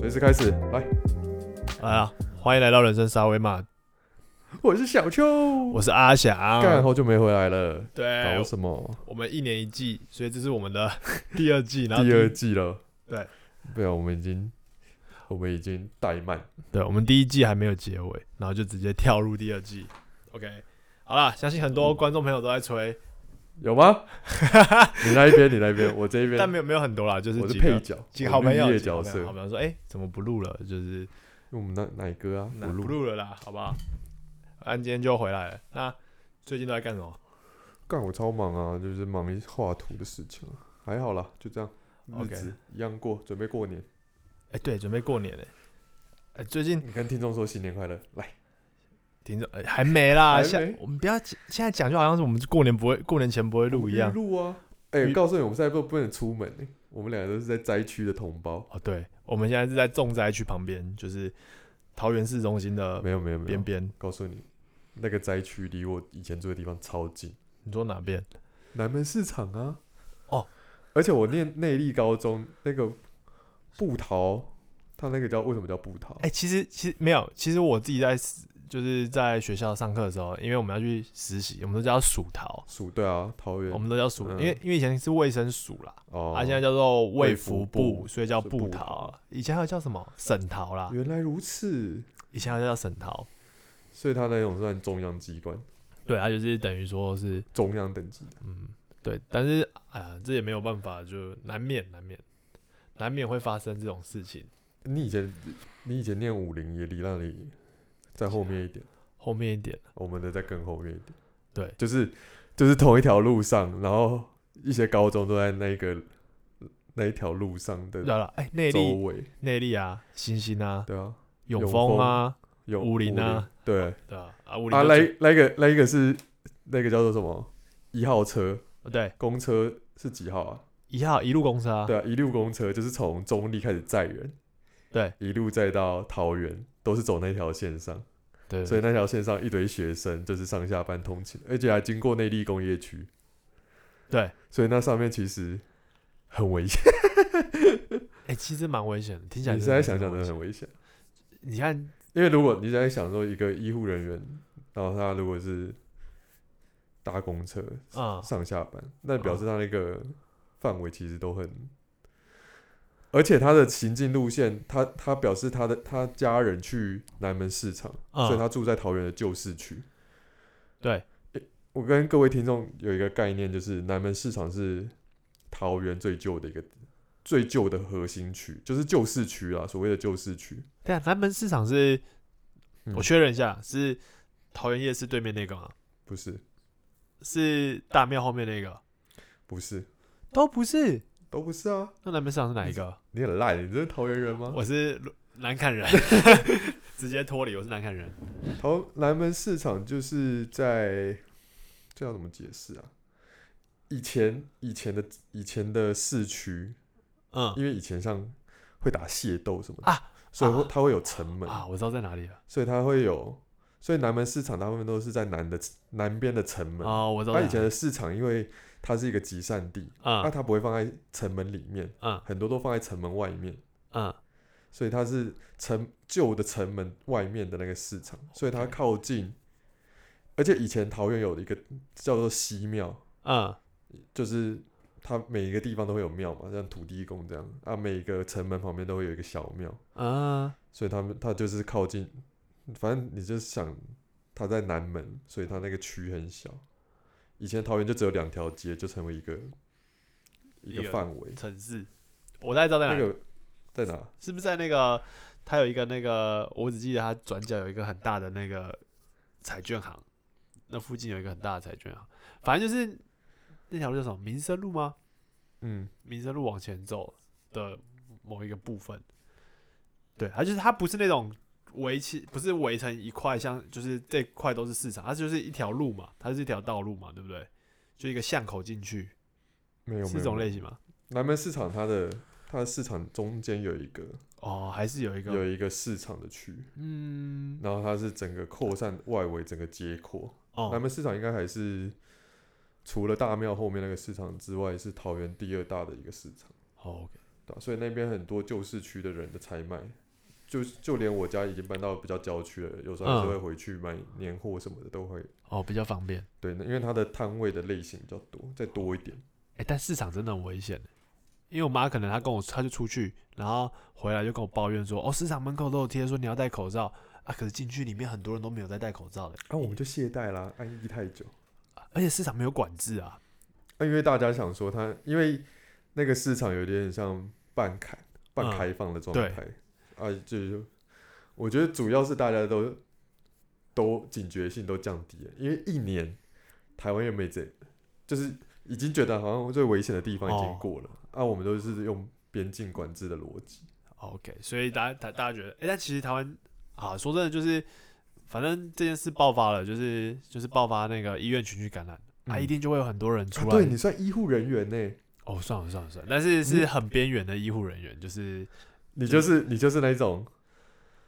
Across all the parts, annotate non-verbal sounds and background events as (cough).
随时开始，来，来啊！欢迎来到人生沙威玛，我是小秋，我是阿翔。干好久没回来了，对搞，什么？我们一年一季，所以这是我们的 (laughs) 第二季。然后第二季了，对，对啊，我们已经，我们已经怠慢，对，我们第一季还没有结尾，然后就直接跳入第二季。OK，好啦，相信很多观众朋友都在催，有吗？(laughs) 你那一边，你那一边，我这一边，但没有没有很多啦，就是我是配角，几个好朋友，角色，朋友好朋友说，哎，怎么不录了？就是因为我们那哪哥啊，那不录，不录了啦，好不好？安今天就回来了。那最近都在干什么？干我超忙啊，就是忙一画图的事情啊，还好啦，就这样，日 OK 子一样过，准备过年。哎，对，准备过年嘞。哎，最近你跟听众说新年快乐，来，听着、哎还没啦，现我们不要讲现在讲，就好像是我们过年不会过年前不会录一样。录啊。哎、预告诉你，我们现在不不能出门、欸，我们两个都是在灾区的同胞。哦，对，我们现在是在重灾区旁边，就是桃园市中心的没有没有没有边，边。告诉你，那个灾区离我以前住的地方超近，你说哪边？南门市场啊。哦，而且我念内力高中那个布桃，它那个叫为什么叫布桃？哎、其实其实没有，其实我自己在就是在学校上课的时候，因为我们要去实习，我们都叫薯桃，属对啊，桃园。我们都叫薯，嗯。因为因为以前是卫生署啦，哦，啊，现在叫做卫卫福福部所以叫是布布桃。以前还有叫什么？省桃啦，原来如此，以前还叫省桃。所以它那种算中央机关，对，它就是等于说是中央等级。的。嗯，对，但是哎呀，这也没有办法，就难免难免难免会发生这种事情。你以前你以前念武林也离那里在后面一点。后面一点，我们的在更后面一点。对。就是就是同一条路上，然后一些高中都在那个那一条路上的对了，哎，内周力围。内力啊，星星啊，对啊，永永丰啊，有武林啊，对。对啊，啊，武林啊，那那个那一个是那个叫做什么？一号车。对。公车是几号啊？一号一路公车啊，对啊，一路公车就是从中立开始载人，对。一路再到桃园，都是走那条线上，对，所以那条线上一堆学生就是上下班通勤，而且还经过内地工业区，对，所以那上面其实很危险。(laughs) 哎，其实蛮危险的，听起来你现在想想真的蛮危险。很危险，你看，因为如果你在想说一个医护人员，然后他如果是搭公车嗯，上下班，那表示他那个范围其实都很，而且他的行进路线，他他表示他的他家人去南门市场，嗯所以他住在桃园的旧市区。对，我跟各位听众有一个概念，就是南门市场是桃园最旧的一个最旧的核心区，就是旧市区啊，所谓的旧市区。对啊，南门市场是，嗯我确认一下，是桃园夜市对面那个吗？不是，是大庙后面那个？不是，都不是，都不是啊！那南门市场是哪一个？你很烂，你这是桃园人吗？我是南坎人，直接脱离，我是南坎人。桃南门市场就是在这要怎么解释啊？以前以前的以前的市区，嗯因为以前像会打械斗什么的啊，所以它会有城门，啊，我知道在哪里了。所以它会有，所以南门市场大部分都是在南的南边的城门。哦，我知道它。以前的市场因为它是一个集散地，那、嗯它不会放在城门里面，嗯很多都放在城门外面。嗯所以它是城旧的城门外面的那个市场，所以它靠近。而且以前桃园有一个叫做西庙，嗯就是它每一个地方都会有庙嘛，像土地公这样啊，每一个城门旁边都会有一个小庙，啊，所以他们它就是靠近，反正你就想它在南门，所以它那个区很小。以前桃园就只有两条街，就成为一个一一个个范围。城市，我大概知道在哪里，那个在哪？是不是在那个？它有一个那个，我只记得它转角有一个很大的那个彩券行，那附近有一个很大的彩券行，反正就是那条路叫什么民生路吗？嗯，民生路往前走的某一个部分，对，它就是它不是那种围起，不是围成一块，像就是这块都是市场，它就是一条路嘛，它是一条道路嘛，对不对？就一个巷口进去，没有，是这种类型吗？南门市场它的它的市场中间有一个哦，还是有一个，有一个市场的区，嗯，然后它是整个扩散外围整个街扩。南哦，门市场应该还是除了大庙后面那个市场之外，是桃园第二大的一个市场，哦，OK，对啊、所以那边很多旧市区的人的采买，就就连我家已经搬到比较郊区了，有时候还是嗯会回去买年货什么的，都会。哦，比较方便。对，那因为它的摊位的类型比较多，再多一点。哎、但市场真的很危险，因为我妈可能她跟我，她就出去，然后回来就跟我抱怨说，哦，市场门口都有贴说你要戴口罩啊，可是进去里面很多人都没有在戴口罩的，啊，我们就懈怠啦，安逸太久。而且市场没有管制啊。啊，因为大家想说它，因为那个市场有点像半开、半嗯开放的状对态、啊，就是我觉得主要是大家都都警觉性都降低了，因为一年台湾又没这，就是已经觉得好像最危险的地方已经哦过了、啊，我们都是用边境管制的逻辑。OK，所以大家大大家觉得，哎、但其实台湾啊，说真的就是，反正这件事爆发了，就是就是爆发那个医院群聚感染，啊，嗯一定就会有很多人出啊、来。对你算医护人员呢、哦，算了算了算了，但是是很边缘的医护人员，就是你就是你就是那种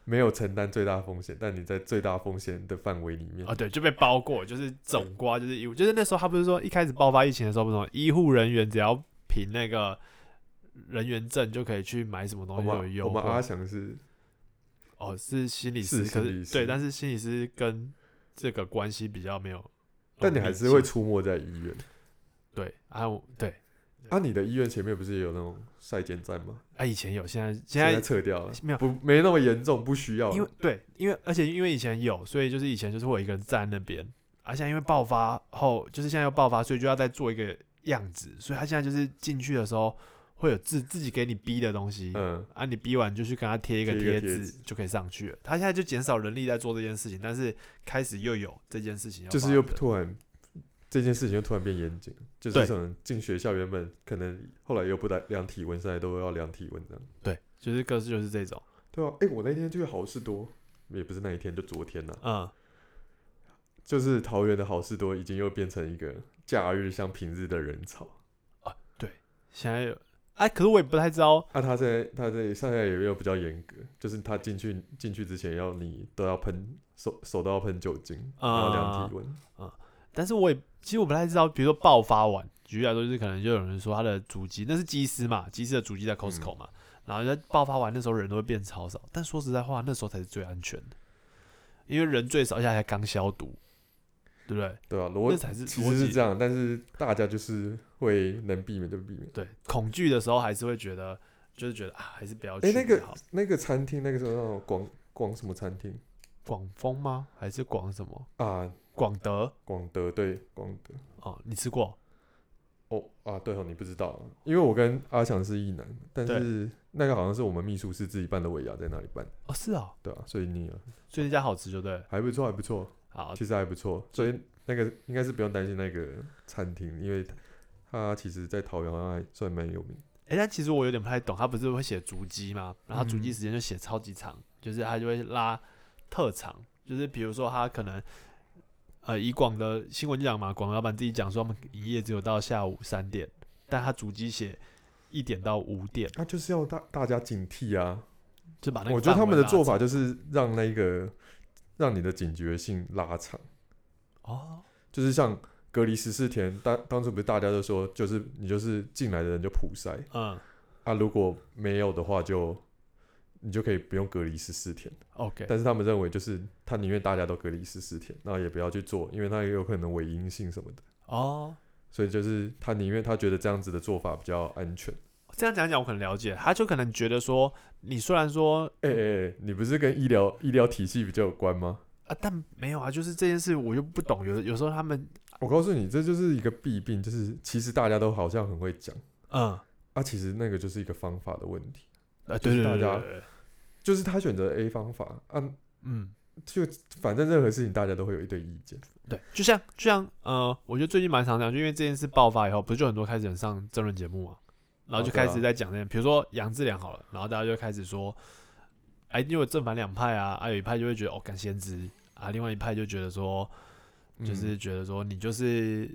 没有承担最大风险，但你在最大风险的范围里面。哦，对，就被包过，就是总瓜，就是医护，就是那时候他不是说一开始爆发疫情的时候，不是说医护人员只要凭那个人员证就可以去买什么东我西有优们我们阿惠。翔是哦，是心理师，是对，但是心理师跟这个关系比较没有但你还是会出没在医院。对啊，我对啊，你的医院前面不是也有那种晒肩站吗？啊，以前有，现在现现在在撤掉了，没有不没那么严重，不需要了。因为对，因为而且因为以前有，所以就是以前就是我一个人站在那边，而、现在因为爆发后，就是现在又爆发，所以就要再做一个样子，所以他现在就是进去的时候会有自自己给你逼的东西，嗯，啊，你逼完就去跟他贴一个贴纸就可以上去了。他现在就减少人力在做这件事情，但是开始又有这件事情要就是又突然这件事情又突然变严谨，就是对可能进学校原本可能后来又不量量体温，现在都要量体温这样。对，就是各式就是这种，对啊，哎、我那天去好事多，也不是那一天，就昨天呐、嗯，就是桃园的好事多已经又变成一个假日像平日的人潮啊。对。现在有，哎，可是我也不太知道，啊，他在他在现在也有比较严格，就是他进去进去之前要你都要喷手手都要喷酒精，然后量体温。但是我也其实我不太知道，比如说爆发完，举例来说，就是可能就有人说他的主机那是机师嘛，机师的主机在 Costco 嘛，然后在爆发完那时候人都会变超少，但说实在话，那时候才是最安全的，因为人最少，而且还刚消毒，对不对？对啊、那逻才是其实是这样，但是大家就是会能避免就避免。对，恐惧的时候还是会觉得，就是觉得啊，还是不要去哎、那个好。那个餐厅，那个时候那种广广什么餐厅广丰吗？还是广什么？啊？广德？广德对广德。哦，你吃过？哦啊，对哦，你不知道，因为我跟阿强是一男，但是那个好像是我们秘书室自己办的尾牙在那里办，哦，是哦，对啊，所以你所以那家好吃就对。(laughs) 还不错，还不错，好，其实还不错，所以那个应该是不用担心那个餐厅，因为它其实在桃园还算蛮有名。哎、但其实我有点不太懂，他不是会写足迹吗？然后他足迹嗯时间就写超级长，就是他就会拉特长，就是比如说他可能，呃，以广的新闻讲嘛，广老板自己讲说他们营业只有到下午三点，但他主机写一点到五点，那就是要大大家警惕啊！就把那个我觉得他们的做法就就是让那个让你的警觉性拉长，哦，就是像隔离十四天，当当初不是大家都说，就是你就是进来的人就普筛嗯啊，如果没有的话就你就可以不用隔离十四天。，OK，但是他们认为就是他宁愿大家都隔离十四天，然后也不要去做，因为他也有可能伪阴性什么的，哦，所以就是他宁愿他觉得这样子的做法比较安全。这样讲讲我可能了解，他就可能觉得说，你虽然说哎哎哎，你不是跟医疗医疗体系比较有关吗？啊，但没有啊，就是这件事我又不懂，有有时候他们，我告诉你，这就是一个弊病，就是其实大家都好像很会讲。嗯，啊，其实那个就是一个方法的问题，啊，对对对，就是他选择 A 方法啊，嗯。就反正任何事情大家都会有一堆意见。对，就像就像呃，我觉得最近蛮常讲，就因为这件事爆发以后，不是就很多开始人上争论节目嘛，然后就开始在讲那件，比如说杨志良好了，然后大家就开始说，哎，因为正反两派啊，啊有一派就会觉得哦干先知啊，另外一派就觉得说，嗯就是觉得说你就是，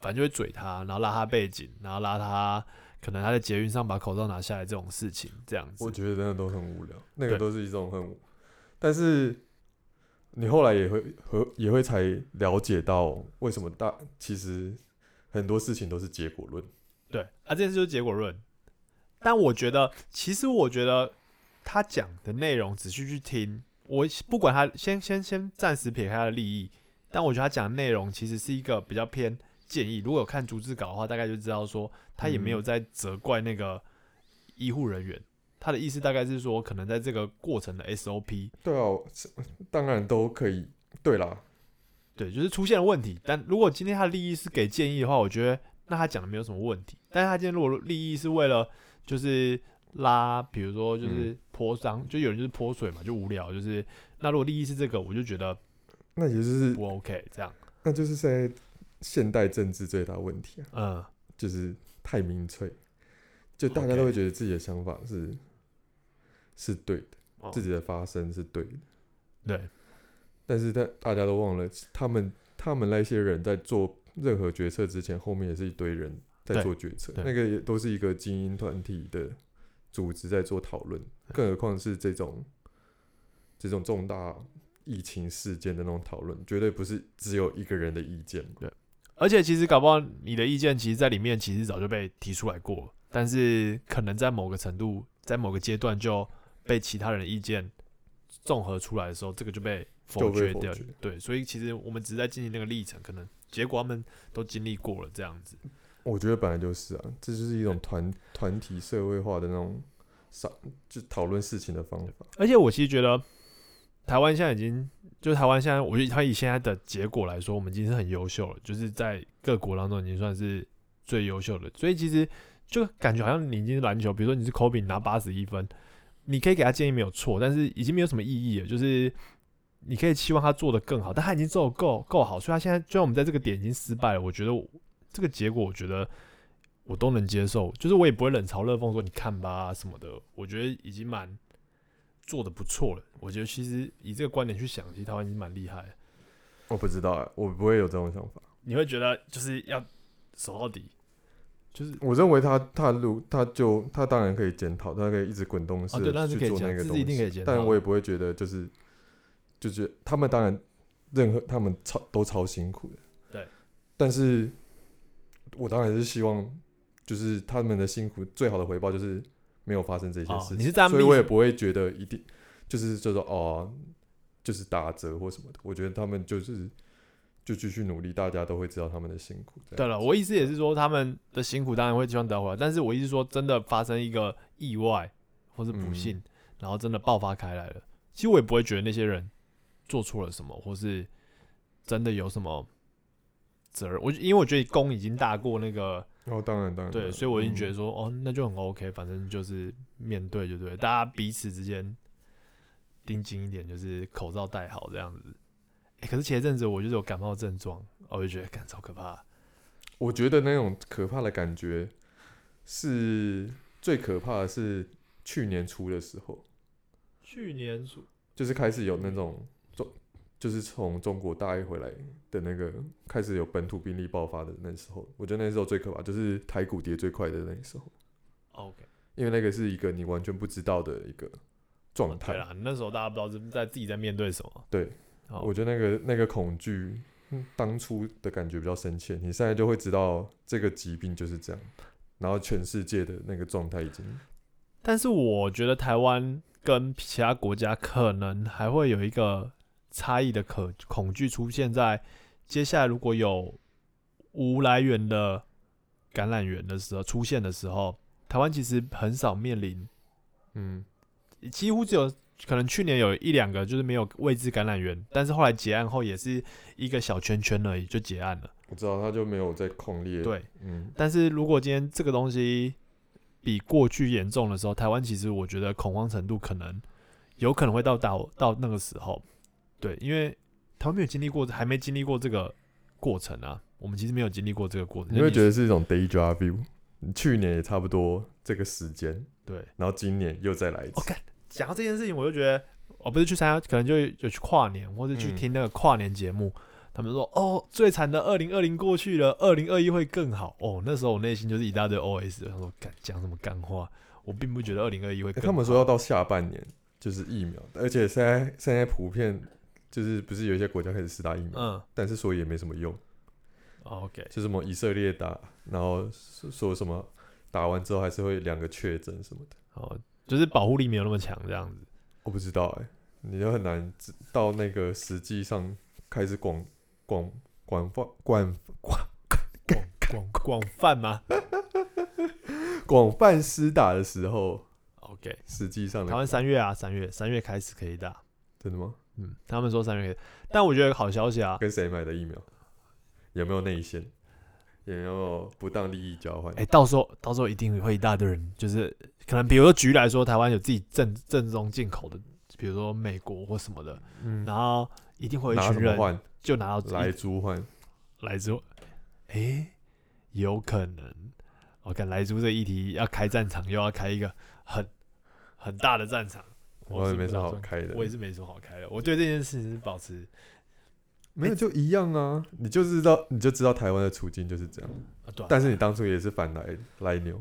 反正就会嘴他，然后拉他背景，然后拉他可能他在捷运上把口罩拿下来这种事情，这样子我，觉得真的都很无聊，那个都是一种很，但是你后来也会和也会才了解到为什么大其实很多事情都是结果论。对啊，这件事就是结果论。但我觉得，其实我觉得他讲的内容仔细去听，我不管他先先先暂时撇开他的利益，但我觉得他讲的内容其实是一个比较偏建议。如果有看逐字稿的话，大概就知道说他也没有在责怪那个医护人员。他的意思大概是说，可能在这个过程的 SOP，对啊，当然都可以。对啦，对，就是出现了问题。但如果今天他的利益是给建议的话，我觉得那他讲的没有什么问题。但是他今天如果利益是为了就是拉，比如说就是泼脏，就有人就是泼水嘛，就无聊。就是那如果利益是这个，我就觉得那也就是不 OK。这样，那就是在现代政治最大问题啊，嗯，就是太民粹，就大家都会觉得自己的想法是是对的，哦。自己的发声是对的，对，但是大大家都忘了，他们他们那些人在做任何决策之前，后面也是一堆人在做决策，那个也都是一个精英团体的组织在做讨论，更何况是这种这种重大疫情事件的那种讨论，绝对不是只有一个人的意见嘛。而且其实搞不好你的意见，其实在里面其实早就被提出来过，但是可能在某个程度，在某个阶段就被其他人的意见综合出来的时候，这个就被否决掉。对，所以其实我们只是在进行那个历程，可能结果他们都经历过了这样子。我觉得本来就是啊，这就是一种团团体社会化的那种商，就讨论事情的方法。而且我其实觉得，台湾现在已经，就台湾现在，我觉得他以现在的结果来说，我们已经是很优秀了，就是在各国当中已经算是最优秀的。所以其实就感觉好像你已经是篮球，比如说你是科比你拿八十一分，你可以给他建议没有错，但是已经没有什么意义了，就是。你可以期望他做的更好，但他已经做的够够好，所以他现在就算我们在这个点已经失败了，我觉得这个结果，我觉得我都能接受，就是我也不会冷嘲热讽说你看吧什么的，我觉得已经蛮做的不错了。我觉得其实以这个观点去想，其实台湾已经蛮厉害了。我不知道啊，我不会有这种想法。你会觉得就是要守到底，就是我认为他他路他就他当然可以检讨，他可以一直滚动式去做那个东西，一定可以检讨但我也不会觉得就是就是他们当然任何他们超都超辛苦的，对，但是我当然是希望就是他们的辛苦最好的回报就是没有发生这些哦事情，你是这样所以我也不会觉得一定就是就说哦就是打折或什么的，我觉得他们就是就继续努力，大家都会知道他们的辛苦。对了，我意思也是说他们的辛苦当然会希望得回来，但是我意思说真的发生一个意外或是不幸，然后真的爆发开来了，其实我也不会觉得那些人做错了什么，或是真的有什么责任。我因为我觉得功已经大过那个哦，当然当然，对，所以我已经觉得嗯说，哦，那就很 OK，反正就是面对就对，大家彼此之间盯紧一点，就是口罩戴好这样子。欸可是前一阵子我就是有感冒症状，我就觉得感超可怕。我觉得那种可怕的感觉是最可怕的是去年初的时候，去年初就是开始有那种中，就是从中国大一回来的那个开始有本土病例爆发的那时候，我觉得那时候最可怕，就是台股跌最快的那时候，OK，因为那个是一个你完全不知道的一个状态。对啦，那时候大家不知道是在自己在面对什么。对，好我觉得那个那个恐惧，嗯当初的感觉比较深切，你现在就会知道这个疾病就是这样，然后全世界的那个状态已经但是我觉得台湾跟其他国家可能还会有一个差异的可恐惧出现在接下来如果有无来源的感染源的时候出现的时候，台湾其实很少面临，嗯。几乎只有可能去年有一两个就是没有未知感染源，但是后来结案后也是一个小圈圈而已就结案了。我知道他就没有在控列。，对，嗯，但是如果今天这个东西比过去严重的时候，台湾其实我觉得恐慌程度可能有可能会到到到那个时候，对，因为他们没有经历过，还没经历过这个过程啊，我们其实没有经历过这个过程，你会觉得得是一种 deja vu。你去年也差不多这个时间，对。然后今年又再来一次。我干讲到这件事情，我就觉得我不是去参加，可能就有去跨年，或者去嗯听那个跨年节目。他们说：“哦，最惨的二零二零过去了，二零二一会更好。”哦，那时候我内心就是一大堆 OS，他说：“干讲什么干话？”我并不觉得二零二一会更好。欸他们说要到下半年就是疫苗，而且现在现在普遍就是不是有一些国家开始施打疫苗，嗯但是说也没什么用，，OK，就什么以色列打，然后说说什么打完之后还是会两个确诊什么的，哦，就是保护力没有那么强这样子。我不知道哎、你就很难知到那个实际上开始广广广泛广广广广广泛吗广泛施打的时候，？OK，实际上的台湾三月啊，三月三月开始可以打。真的吗？嗯，他们说三月可以，但我觉得好消息啊，跟谁买的疫苗？有没有内线？有没有不当利益交换？哎、到时候到时候一定会一大堆人，就是可能比如说举例来说，台湾有自己正正宗进口的，比如说美国或什么的，嗯，然后一定会有一群人换？就拿到来租换？来之后，哎、有可能，我看来租这议题要开战场，又要开一个很很大的战场，我也没什么好开的。我也是没什么好开的。我对这件事情是保持没有就一样啊，你就知道你就知道台湾的处境就是这样。啊，对啊，但是你当初也是反来来牛，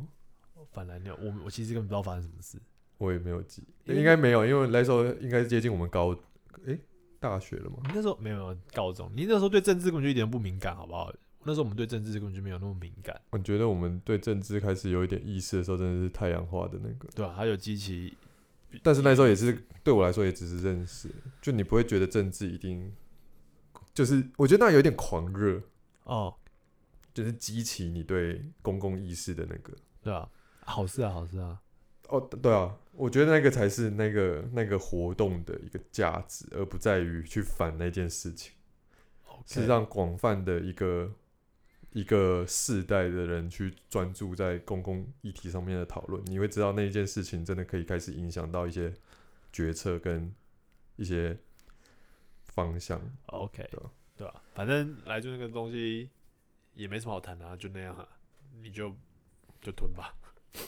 反来牛，我我其实根本不知道发生什么事。我也没有记，应该没有，因为那时候应该是接近我们高诶、大学了嘛。你那时候没有没有高中，你那时候对政治根本就一点都不敏感，好不好？那时候我们对政治根本就没有那么敏感，我觉得我们对政治开始有一点意识的时候，真的是太阳化的那个。对啊、还有激起，但是那时候也是对我来说也只是认识，就你不会觉得政治一定就是，我觉得那有点狂热，哦，就是激起你对公共意识的那个。对啊、好事啊，好事啊，哦，对啊，我觉得那个才是那个那个活动的一个价值，而不在于去反那件事情，是让广泛的一个一个世代的人去专注在公共议题上面的讨论。你会知道那一件事情真的可以开始影响到一些决策跟一些方向。OK，对吧、反正来就那个东西也没什么好谈的、啊，就那样啊，你就就吞吧，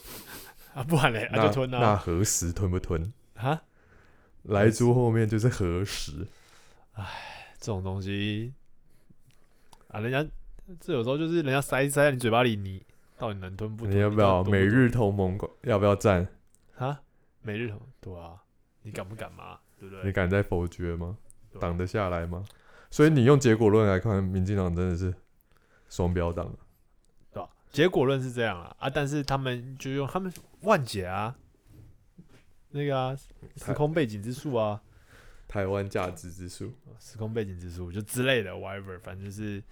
(laughs) 啊，不然嘞，啊那就吞那啊，何时吞不吞？啊，来猪后面就是何时。哎这种东西啊，人家这有时候就是人家塞塞在你嘴巴里，你到底能吞不吞？你要不要到底多美日同盟？要不要站？啊？每日同对啊，你敢不敢嘛？对不你？敢在否决吗？挡得下来吗？所以你用结果论来看，民进党真的是双标党。对吧？结果论是这样啊啊，但是他们就用他们万解啊，那个啊，时空背景之术啊，台湾价值之术，时空背景之术就之类的，whatever，反正就是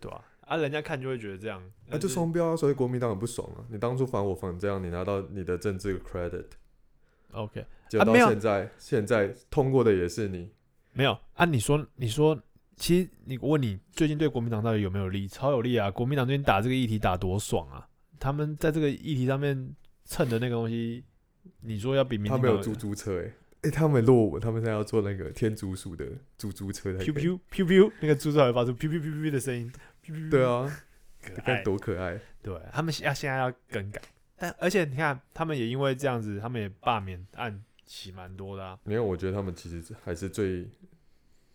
对吧、啊？人家看就会觉得这样，那、就双标啊，所以国民党很不爽啊。你当初反我反这样，你拿到你的政治 credit，OK。结果到现在，现在通过的也是你。没有啊？你说，你说，其实你我问你，最近对国民党到底有没有利？超有利啊！国民党最近打这个议题打多爽啊！他们在这个议题上面蹭的那个东西，你说要比民进党他们有猪猪车哎、哎、他们落伍，他们现在要做那个天竺鼠的猪猪车才可以 pew pew pew pew 那个猪出来会发出 pew pew pew pew 的声音对，啊，可你看爱。多可爱。对他们要现在要更改，但而且你看，他们也因为这样子，他们也罢免案起蛮多的啊。因为我觉得他们其实还是最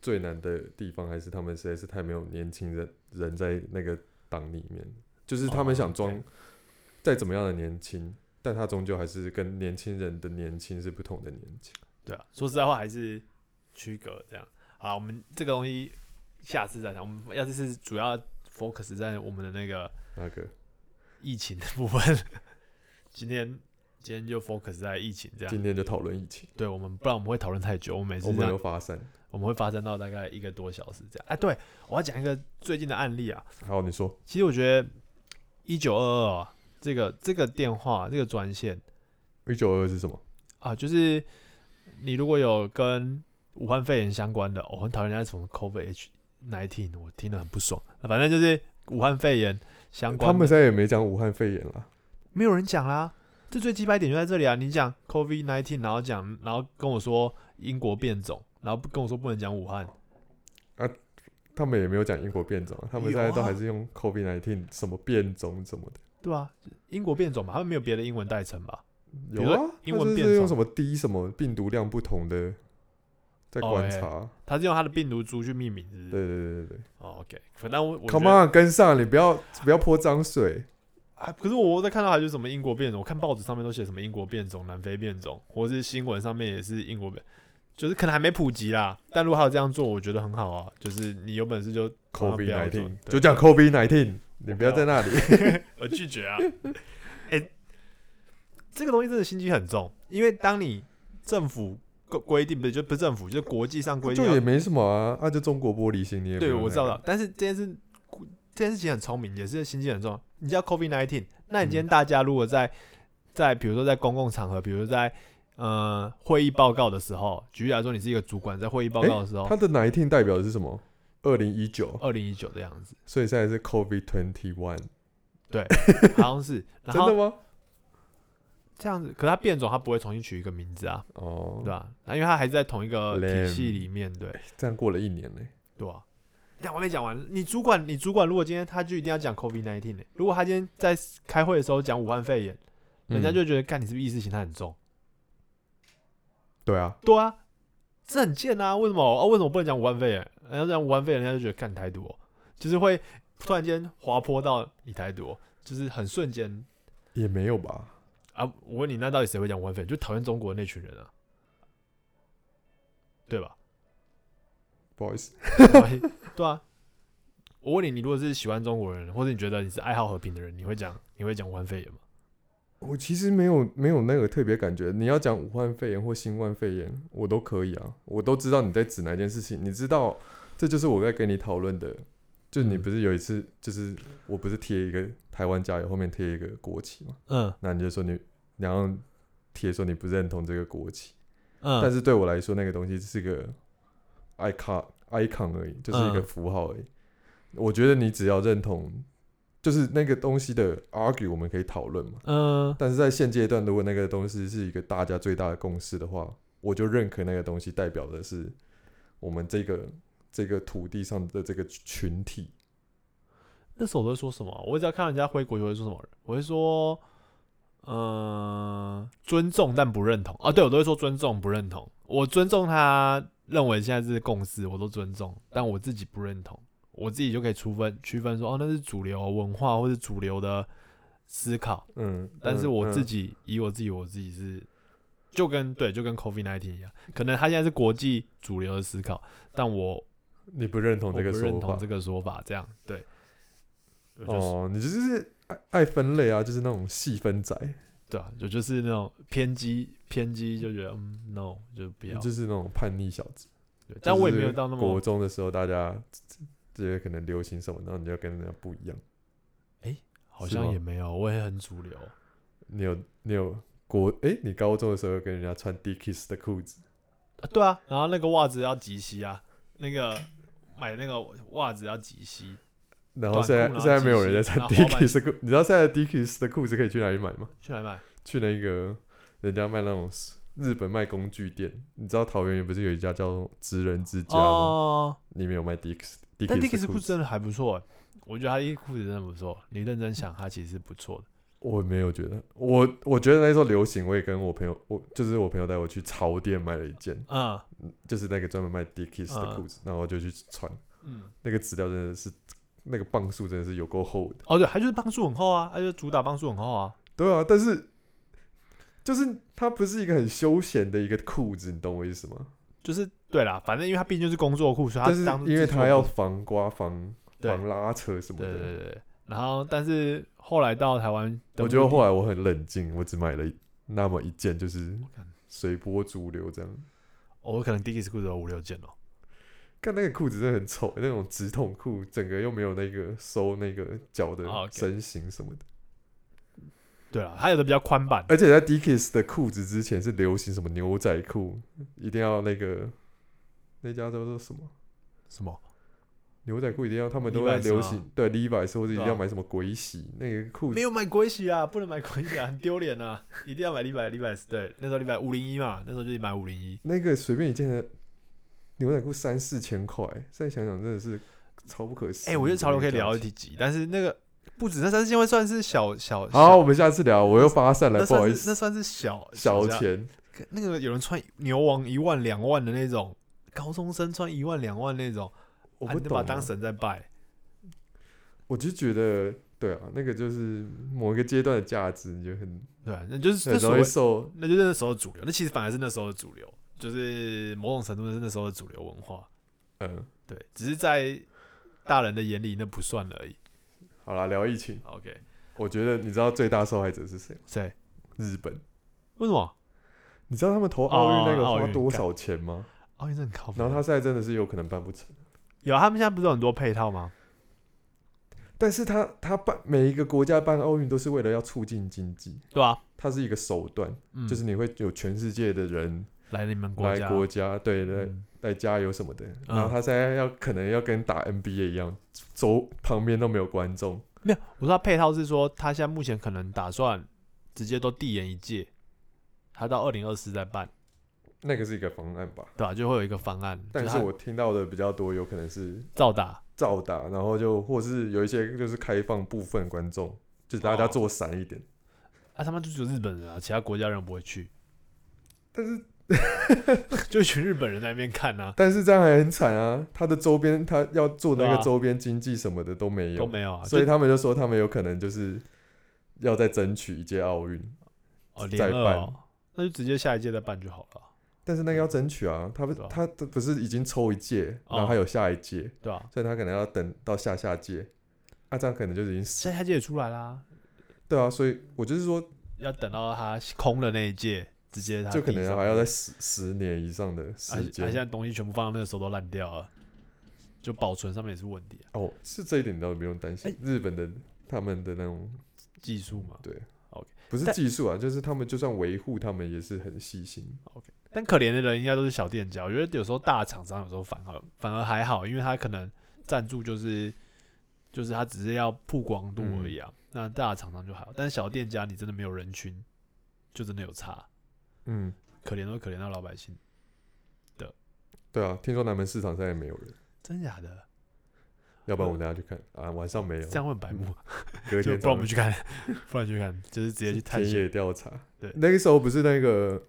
最难的地方，还是他们实在是太没有年轻人人在那个党里面，就是他们哦想装再怎么样的年轻，但他终究还是跟年轻人的年轻是不同的年轻。对啊，说实在话还是区隔这样。好，我们这个东西下次再谈。我们要这是主要 focus 在我们的那个那个疫情的部分。(laughs) 今天今天就 focus 在疫情这样。今天就讨论疫情，对我们，不然我们会讨论太久。我们每次我们有发生。我们会发生到大概一个多小时这样。哎，对我要讲一个最近的案例啊。好，你说其实我觉得一九二二啊，这个这个电话这个专线一九二二是什么？啊，就是你如果有跟武汉肺炎相关的，我、很讨厌人家什么 COVID H nineteen，我听得很不爽。反正就是武汉肺炎相关的，他们现在也没讲武汉肺炎啦。没有人讲啦。这最鸡掰点就在这里啊！你讲 COVID nineteen，然后讲，然后跟我说英国变种，然后不跟我说不能讲武汉啊，他们也没有讲英国变种啊，他们现在都还是用 COVID 1 9什么变种什么的。对啊、英国变种嘛，他们没有别的英文代称吧？比有啊，英文变种用什么低什么病毒量不同的在观察。他是用他的病毒株去命名，是是？对对对对对哦，OK，反正我我，Come on，跟上，你不要不要泼脏水。啊，可是我在看到还是什么英国变种，我看报纸上面都写什么英国变种、南非变种，或是新闻上面也是英国变，就是可能还没普及啦。但如果还有这样做，我觉得很好啊。就是你有本事就 COVID nineteen 就讲 COVID nineteen，你不要在那里。(laughs) 我拒绝啊。(laughs) (laughs) 哎、这个东西真的心机很重，因为当你政府规规定不是就不是政府，就是国际上规定要就也没什么啊，啊就中国玻璃心，你也对，我知道。但是这件事，这件事情很聪明，也是心机很重。你叫 COVID nineteen，那你今天大家如果在在比如说在公共场合，比如在呃会议报告的时候，举例来说，你是一个主管，在会议报告的时候，他的 nineteen 代表的是什么？二零一九，二零一九的样子，所以现在是 COVID twenty one，对好像是。(laughs) 真的吗？这样子，可是它变种，它不会重新取一个名字啊，哦对，吧？那因为它还是在同一个体系里面，对这样过了一年嘞，对吧？讲我还没讲完，你主管，你主管如果今天他就一定要讲 COVID nineteen 呢？如果他今天在开会的时候讲武汉肺炎，人家嗯就觉得干你是不是意识形态很重？对啊，对啊，这很贱啊！为什么？哦，为什么不能讲武汉肺炎？人家讲武汉肺炎，人家就觉得干台独、哦，就是会突然间滑坡到你台独、哦，就是很瞬间也没有吧？啊！我问你，那到底谁会讲武汉肺炎？就讨厌中国的那群人啊，对吧？不好意思，对啊，我问你，你如果是喜欢中国人，或者你觉得你是爱好和平的人，你会讲你会讲武汉肺炎吗？我其实没有没有那个特别感觉。你要讲武汉肺炎或新冠肺炎，我都可以啊，我都知道你在指哪件事情。你知道，这就是我在跟你讨论的。就你嗯不是有一次，就是我不是贴一个台湾加油后面贴一个国旗嘛？嗯那你就说你，然后贴说你不认同这个国旗，嗯，但是对我来说，那个东西是个 icon icon 而已，就是一个嗯符号而已。我觉得你只要认同，就是那个东西的 argue，我们可以讨论嘛。嗯但是在现阶段，如果那个东西是一个大家最大的共识的话，我就认可那个东西代表的是我们这个这个土地上的这个群体。那时候我都会说什么啊？我只要看到人家挥国旗，我会说什么？我会说，嗯、尊重但不认同啊。对，我都会说尊重不认同。我尊重他认为现在是共识，我都尊重，但我自己不认同，我自己就可以区分区分说，哦，那是主流文化或是主流的思考。嗯，但是嗯我自嗯己、以我自己，我自己是就跟对，就跟 COVID nineteen 一样，可能他现在是国际主流的思考，但我你不认同这个说法认同这个说法，这样对。哦，你就是爱爱分类啊，就是那种细分仔，对啊，就就是那种偏激偏激，就觉得嗯，no，就不要。就是那种叛逆小子。对但我也没有到那么，国中的时候，大家这些可能流行什么，然后你就跟人家不一样。好是吗像也没有，我也很主流。你有你有国诶，你高中的时候跟人家穿 Dickies 的裤子，啊对啊，然后那个袜子要及膝啊，那个买那个袜子要及膝，然后现在现在没有人在穿 Dickies 的裤，你知道现在 Dickies 的裤子可以去哪里买吗？去哪里买？去那个人家卖那种日本卖工具店，你知道桃园不是有一家叫职人之家吗？哦，里面有卖 Dickies 但 Dickies 的裤子。真的还不错欸，我觉得他衣裤子真的不错。你认真想，它其实是不错的。我没有觉得，我我觉得那时候流行，我也跟我朋友，我就是我朋友带我去潮店买了一件，嗯就是那个专门卖 Dickies 的嗯裤子，然后就去穿，嗯，那个质料真的是，那个磅数真的是有够厚的。哦对，它就是磅数很厚啊，它就是主打磅数很厚啊。对啊，但是就是它不是一个很休闲的一个裤子，你懂我意思吗？就是对啦，反正因为它毕竟就是工作裤，所以它但是当因为它要防刮、防防拉扯什么的，对对对，然后但是后来到台湾我觉得后来我很冷静，我只买了那么一件，就是随波逐流这样。我可能 Dickies 裤子有五六件哦。看那个裤子真的很丑，那种直筒裤，整个又没有那个收那个脚的身形什么的。对啊，还有的比较宽版，而且在 Dickies 的裤子之前是流行什么牛仔裤，一定要那个那家叫做什么什么？牛仔裤，一定要他们都在流行对 Levi's 或者一定要买什么鬼洗那个裤子没有买鬼洗啊，不能买鬼洗啊，很丢脸啊！一定要买 Levi Levi's，对，那时候李百五零一嘛，那时候就买五零一。那个随便一件的牛仔裤三四千块，现在想想真的是超不可思议。哎、我觉得潮流可以聊一。集，但是那个不止那三四千块算是小小好，我们下次聊。我又发散了，不好意思。那算是小。小钱，那个有人穿牛王一万两万的那种，高中生穿一万两万那种，我不懂、啊。把它当神在拜。我就觉得，对啊，那个就是某一个阶段的价值，你就很对啊，那就是那很容易，受。那就是那时候的主流，那其实反而是那时候的主流。就是某种程度是那时候的主流文化。嗯，对，只是在大人的眼里那不算而已。好啦，聊疫情，OK，我觉得你知道最大受害者是谁吗？谁？日本。为什么？你知道他们投奥运那个花多少钱吗？奥运真的很靠北然后他现在真的是有可能办不成。有啊他们现在不是有很多配套吗？但是他他办每一个国家办奥运都是为了要促进经济，对啊，它是一个手段，嗯，就是你会有全世界的人来你们国来家，国家，对来嗯。来加油什么的。嗯。然后他现在要可能要跟打 NBA 一样，周旁边都没有观众。没有，我说他配套是说，他现在目前可能打算直接都递延一届，他到二零二四再办，那个是一个方案吧，对吧、就会有一个方案，但是我听到的比较多，有可能是照打，照打，然后就或是有一些就是开放部分观众，就是大家哦做散一点。啊，他们就只有日本人啊，其他国家人不会去，但是 (laughs) 就一群日本人在那边看啊，但是这样还很惨啊，他的周边他要做那个周边经济什么的都没有，都没有啊，所以他们就说他们有可能就是要再争取一届奥运，哦再办。哦，那就直接下一届再办就好了，但是那个要争取啊，他不对啊。他不是已经抽一届，哦。然后还有下一届，对啊、所以他可能要等到下下届，啊，这样可能就已经，下下届也出来啦，对啊，所以我就是说，要等到他空的那一届，直接他就可能还要在十十年以上的而时间。他现。在东西全部放到那个时候都烂掉了，就保存上面也是问题啊，哦，是这一点你倒不用担心哎，日本的他们的那种技术嘛。对。OK，不是技术啊，就是他们就算维护，他们也是很细心。但可怜的人应该都是小店家，我觉得有时候大厂商有时候反而反而还好，因为他可能赞助就是就是他只是要曝光度而已啊。嗯那大厂商就还好，但是小店家你真的没有人群，就真的有差，嗯，可怜都可怜到老百姓的，对啊，听说南门市场现在也没有人，真假的？要不然我们等下去看啊，晚上没有，这样会很白目，隔 (laughs) 天就不然我们去看，不然去看，就是直接去探田险。野调查。对那个时候不是那个，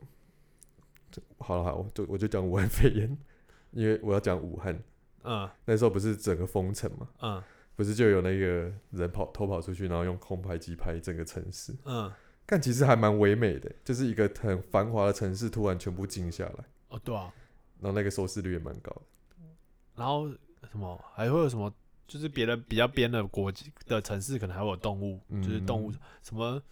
好了好，我就我就讲武汉肺炎，(laughs) 因为我要讲武汉。嗯那时候不是整个封城嘛，嗯不是就有那个人跑偷跑出去，然后用空拍机拍整个城市，嗯，但其实还蛮唯美的，就是一个很繁华的城市突然全部静下来，哦对啊，然后那个收视率也蛮高的。然后什么还会有什么？就是别的比较边的国际的城市，可能还会有动物，就是动物嗯什么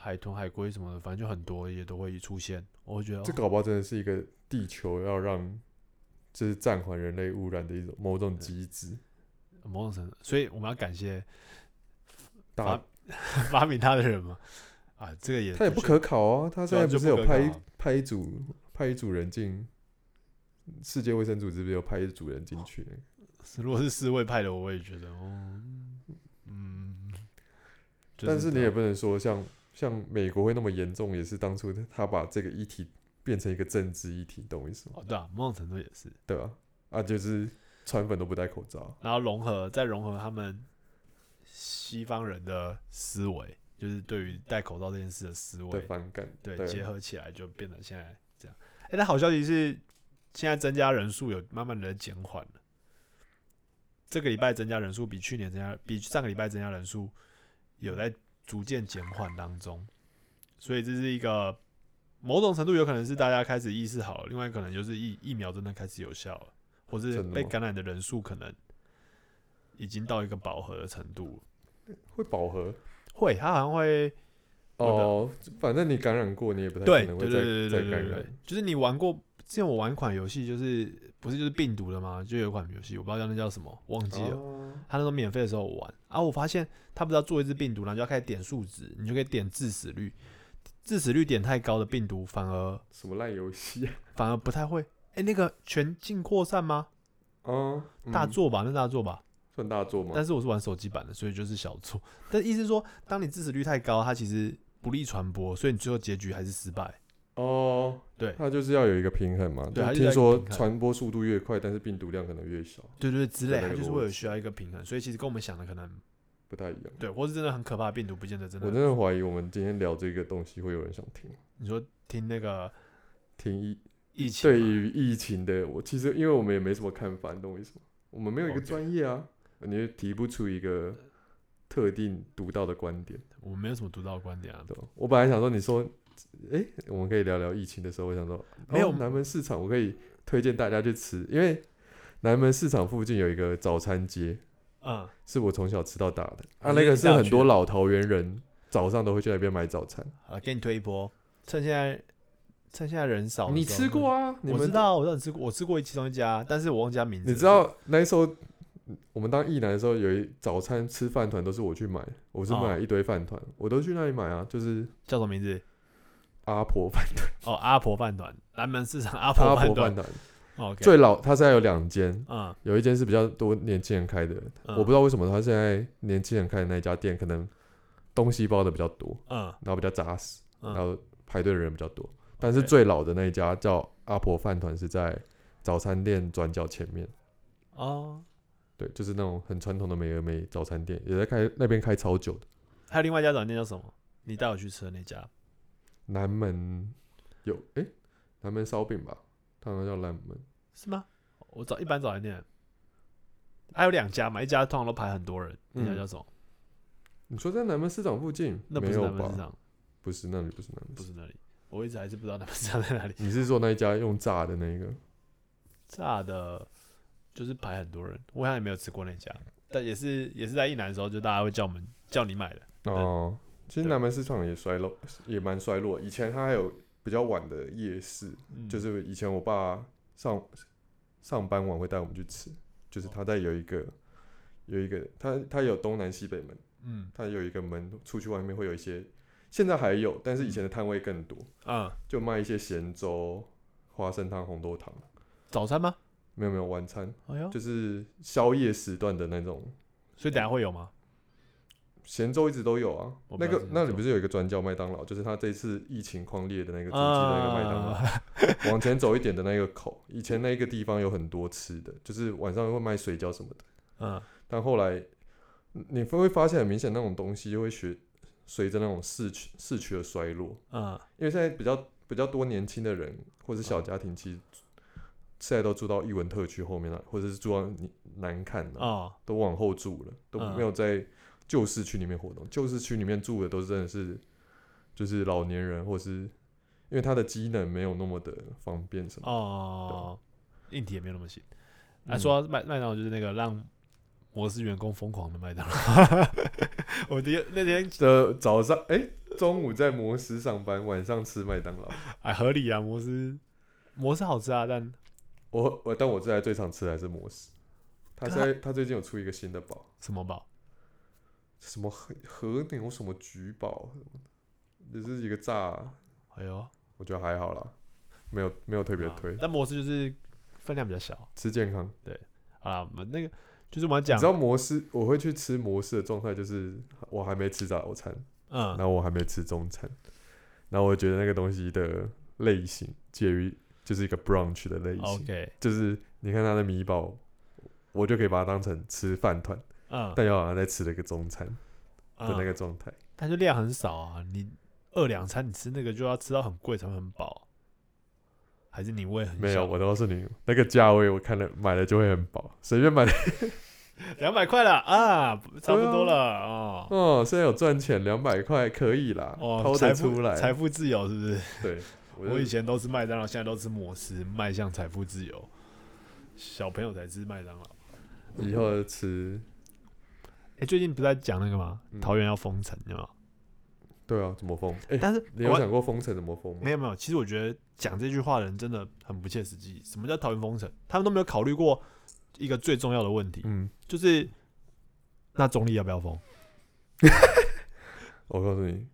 海豚、海龟什么的，反正就很多也都会出现。我觉得哦这搞不好真的是一个地球要让就是暂缓人类污染的一种某种机制。某种程度，所以我们要感谢大发 (laughs) 明它的人嘛。啊，这个也他也不可考啊，他现在不是有派派一组派一组人进世界卫生组织，不是有派一组人进去那个？如果是世卫派的，我也觉得哦，嗯，就但是你也不不能说像像美国会那么严重，也是当初他把这个议题变成一个政治议题，懂我意思吗？哦，对啊，某种程度也是。对啊、啊？就是川粉都不戴口罩，然后融合，再融合他们西方人的思维，就是对于戴口罩这件事的思的维，反感，对，对结合起来就变得现在这样。哎、但好消息是，现在增加人数有慢慢的减缓了。这个礼拜增加人数比去年增加，比上个礼拜增加人数有在逐渐减缓当中，所以这是一个某种程度有可能是大家开始意识好了，另外可能就是疫疫苗真的开始有效了，或是被感染的人数可能已经到一个饱和的程度了。会饱和。会，它好像会哦，反正你感染过，你也不太对可能会再对对对再感染对对对。，就是你玩过，之前我玩一款游戏，就是不是就是病毒的吗？就有一款游戏，我不知道那叫什么，忘记了。哦他那时候免费的时候我玩，啊，我发现他不知道做一只病毒，然后就要开始点数值，你就可以点致死率，致死率点太高的病毒反而什么烂游戏啊？反而不太会。哎、那个全境扩散吗？哦，嗯大作吧，那大作吧。算大作吗？但是我是玩手机版的，所以就是小作。但意思是说，当你致死率太高，它其实不利传播，所以你最后结局还是失败。哦，对它就是要有一个平衡嘛。对听说传播速度越快，但是病毒量可能越小，对对对，之类，它就是会有需要一个平衡，所以其实跟我们想的可能不太一样。对，或是真的很可怕的病毒，不见得真的。我真的怀疑我们今天聊这个东西会有人想听，你说听那个听疫疫情，对于疫情的，我其实因为我们也没什么看法，你懂我意思吗？我们没有一个专业啊，你也提不出一个特定独到的观点，我们没有什么独到的观点啊。对吧？我本来想说，你说哎、我们可以聊聊疫情的时候，我想说，没有哦南门市场，我可以推荐大家去吃，因为南门市场附近有一个早餐街，嗯，是我从小吃到大的啊，那个是很多老桃园人早上都会去那边买早餐。好，给你推一波，趁现在趁现在人少你吃过啊？我知道，我知道你吃过，我吃过其中一家，但是我忘记他名字。你知道那时候我们当艺男的时候，有一早餐吃饭团都是我去买，我是哦买一堆饭团，我都去那里买啊，就是叫什么名字？阿婆饭团，哦，阿婆饭团，南门市场阿 (laughs) 阿婆饭团。婆饭团最老，它现在有两间，嗯有一间是比较多年轻人开的，嗯我不知道为什么他现在年轻人开的那一家店可能东西包的比较多，嗯然后比较扎实，嗯然后排队的人比较多。但是 OK 最老的那一家叫阿婆饭团，是在早餐店转角前面。哦，对，就是那种很传统的美而美早餐店，也在开那边开超久的。还有另外一家早餐店叫什么？你带我去吃的那家？南门有诶，南门烧饼吧，它好像叫南门。是吗？我找一般早餐店，还有两家嘛，一家通常都排很多人，那家嗯叫什么？你说在南门市场附近？那不有吧？南门市场，不是那里，不是南门不是那里。我一直还是不知道南门市场在哪里。(laughs) 你是说那一家用炸的那个？炸的，就是排很多人，我好像也没有吃过那家，但也是也是在一南的时候，就大家会叫我们叫你买的。哦，其实南门市场也衰落，也蛮衰落。以前它还有比较晚的夜市，嗯就是以前我爸上上班晚会带我们去吃，就是他在有一个有一个他他有东南西北门，嗯他有一个门出去外面会有一些，现在还有，但是以前的摊位更多，嗯，就卖一些咸粥、花生汤、红豆汤。早餐吗？没有没有晚餐，哎呦，就是宵夜时段的那种所以等下会有吗？咸州一直都有啊。那个那里不是有一个专叫麦当劳，就是他这次疫情狂烈的那个主机的那个麦当劳，(laughs) 啊，往前走一点的那个口，以前那个地方有很多吃的，就是晚上会卖水饺什么的。嗯。但后来你会发现很明显，那种东西就会学随着那种市区市区的衰落，嗯。因为现在比较比较多年轻的人或者是小家庭，其实现在都住到艺文特区后面了，或者是住到你南看了，哦，都往后住了，都嗯。没有在旧市区里面活动。旧市区里面住的都是真的是就是老年人，或是因为他的机能没有那么的方便什么。哦，硬体也没有那么行。啊，嗯说到麦麦当劳就是那个让摩斯员工疯狂的麦当劳。(laughs) 我第那天的早上哎、中午在摩斯上班，晚上吃麦当劳。哎合理啊，摩斯摩斯好吃啊，但我我但我最来最常吃的还是摩斯。他现在他最近有出一个新的堡，什么堡？什么和和牛什么菊堡，只是一个炸，哎呦，我觉得还好啦，没有没有特别啊推，但模式就是分量比较小。吃健康。对，啊，我们那个就是我们讲你知，道模式我会去吃模式的状态，就是我还没吃早餐，嗯然嗯，后我还没吃中餐，然后我觉得那个东西的类型介于就是一个 brunch 的类型 OK，就是你看它的米堡，我就可以把它当成吃饭团，嗯，但又好像在吃了一个中餐的那嗯个状态。但是量很少啊，你二两餐你吃那个就要吃到很贵才会很饱，还是你胃很没有，我都是你，那个价位我看了买了就会很饱，随便买的 (laughs) 两百块了啊，差不多了哦。哦。现在有赚钱，两百块可以啦，哦，掏财富得出来。财富自由是不是？对，我 (laughs) 我以前都吃麦当劳，现在都吃摩斯，迈向财富自由。小朋友才吃麦当劳。以后吃，哎、最近不是在讲那个吗？嗯桃园要封城，有没有？对啊，怎么封？哎，但是你有想过封城怎么封吗没？有没有，其实我觉得讲这句话的人真的很不切实际。什么叫桃园封城？他们都没有考虑过一个最重要的问题，嗯，就是那中立要不要封？(laughs) 我告诉你，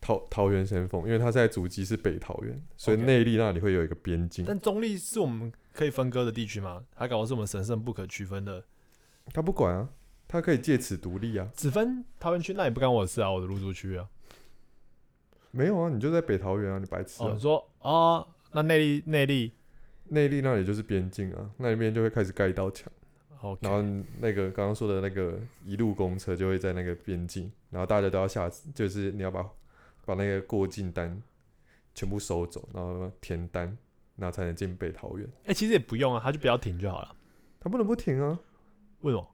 桃桃园先封，因为它现在主机是北桃园，所以内力那里会有一个边境。但中立是我们可以分割的地区吗？它搞的是我们神圣不可区分的，他不管啊，他可以借此独立啊。只分桃园区，那也不干我的事啊，我的入住区啊。没有啊，你就在北桃园啊，你白痴哦，啊你。说哦，那内力内力内力那里就是边境啊，那里面就会开始盖一道墙。，OK，然后那个刚刚说的那个一路公车就会在那个边境，然后大家都要下，就是你要把把那个过境单全部收走，然后填单，然后才能进北桃园。哎、其实也不用啊，他就不要停就好了。他不能不停啊，为什么？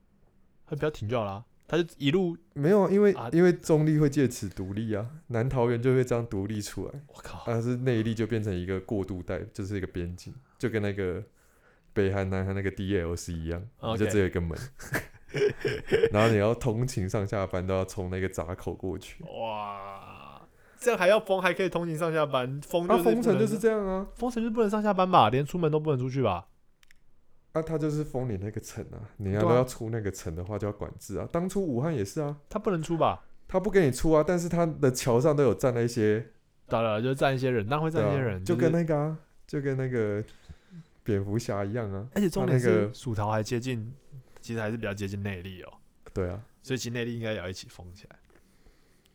他不要停就好了。他就一路，没有啊，因为、啊因为中立会借此独立啊，南桃园就会这样独立出来，我靠，但是内力就变成一个过渡带，就是一个边境，就跟那个北韩、南韩那个 DLC 一样，就只有一个门，(laughs) 然后你要通勤上下班都要从那个闸口过去。哇，这样还要封，还可以通勤上下班，封啊，封城就是这样啊，封城就不能上下班吧，连出门都不能出去吧？啊，他就是封你那个城啊，你要都要出那个城的话就要管制啊。当初武汉也是啊，他不能出吧？他不给你出啊，但是他的桥上都有站了一些，当然就站一些人，那会站一些人，就是跟那个啊，就跟那个蝙蝠侠一样啊。而且重点是薯条还接近，其实还是比较接近内力哦，对啊，所以其实内力应该也要一起封起来。